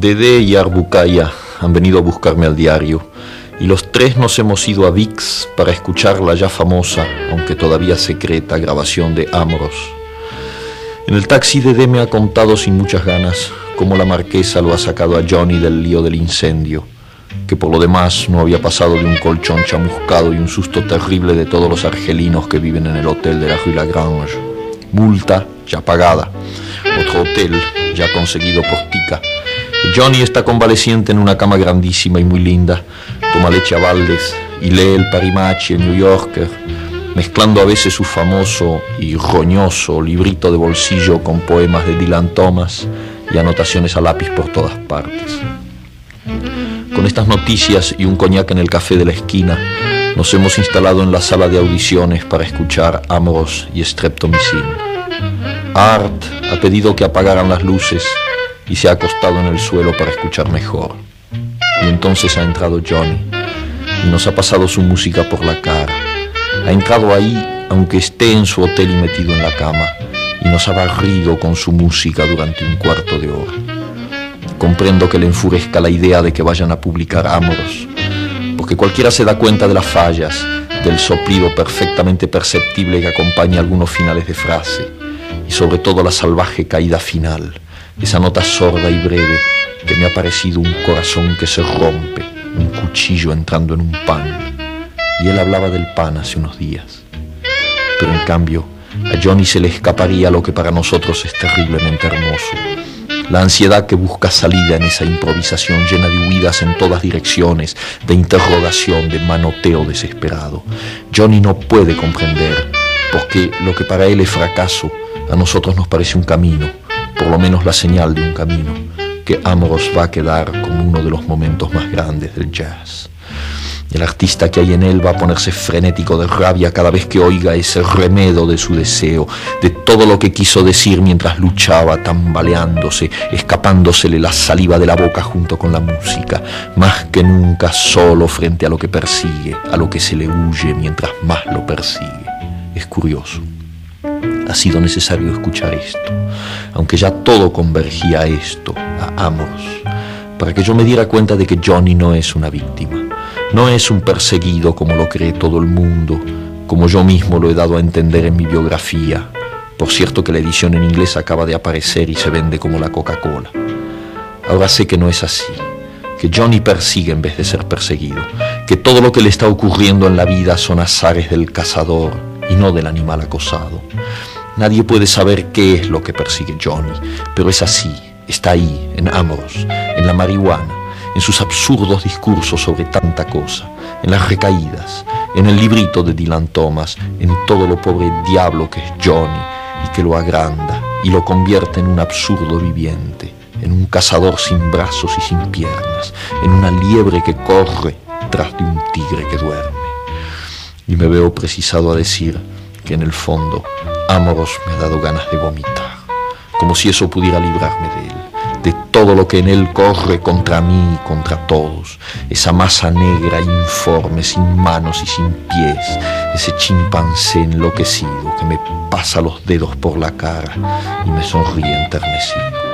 Dede y Arbucaya han venido a buscarme al diario y los tres nos hemos ido a VIX para escuchar la ya famosa, aunque todavía secreta, grabación de Amoros. En el taxi Dede me ha contado sin muchas ganas cómo la marquesa lo ha sacado a Johnny del lío del incendio, que por lo demás no había pasado de un colchón chamuscado y un susto terrible de todos los argelinos que viven en el hotel de la Rue Lagrange. Multa ya pagada, otro hotel ya conseguido por Tica Johnny está convaleciente en una cama grandísima y muy linda, toma leche a baldes y lee el Parimachi, el New Yorker, mezclando a veces su famoso y roñoso librito de bolsillo con poemas de Dylan Thomas y anotaciones a lápiz por todas partes. Con estas noticias y un coñac en el café de la esquina, nos hemos instalado en la sala de audiciones para escuchar Amoros y Streptomycin. Art ha pedido que apagaran las luces y se ha acostado en el suelo para escuchar mejor. Y entonces ha entrado Johnny y nos ha pasado su música por la cara. Ha entrado ahí aunque esté en su hotel y metido en la cama y nos ha barrido con su música durante un cuarto de hora. Comprendo que le enfurezca la idea de que vayan a publicar Amoros, porque cualquiera se da cuenta de las fallas, del soplido perfectamente perceptible que acompaña algunos finales de frase, y sobre todo la salvaje caída final esa nota sorda y breve que me ha parecido un corazón que se rompe, un cuchillo entrando en un pan. Y él hablaba del pan hace unos días. Pero en cambio, a Johnny se le escaparía lo que para nosotros es terriblemente hermoso. La ansiedad que busca salida en esa improvisación llena de huidas en todas direcciones, de interrogación, de manoteo desesperado. Johnny no puede comprender, porque lo que para él es fracaso, a nosotros nos parece un camino por lo menos la señal de un camino, que Amoros va a quedar como uno de los momentos más grandes del jazz. El artista que hay en él va a ponerse frenético de rabia cada vez que oiga ese remedo de su deseo, de todo lo que quiso decir mientras luchaba, tambaleándose, escapándosele la saliva de la boca junto con la música, más que nunca solo frente a lo que persigue, a lo que se le huye mientras más lo persigue. Es curioso ha sido necesario escuchar esto, aunque ya todo convergía a esto, a Amos, para que yo me diera cuenta de que Johnny no es una víctima, no es un perseguido como lo cree todo el mundo, como yo mismo lo he dado a entender en mi biografía. Por cierto que la edición en inglés acaba de aparecer y se vende como la Coca-Cola. Ahora sé que no es así, que Johnny persigue en vez de ser perseguido, que todo lo que le está ocurriendo en la vida son azares del cazador y no del animal acosado. Nadie puede saber qué es lo que persigue Johnny, pero es así, está ahí, en Amos, en la marihuana, en sus absurdos discursos sobre tanta cosa, en las recaídas, en el librito de Dylan Thomas, en todo lo pobre diablo que es Johnny y que lo agranda y lo convierte en un absurdo viviente, en un cazador sin brazos y sin piernas, en una liebre que corre tras de un tigre que duerme. Y me veo precisado a decir que en el fondo Amoros me ha dado ganas de vomitar, como si eso pudiera librarme de él, de todo lo que en él corre contra mí y contra todos, esa masa negra, informe, sin manos y sin pies, ese chimpancé enloquecido que me pasa los dedos por la cara y me sonríe enternecido.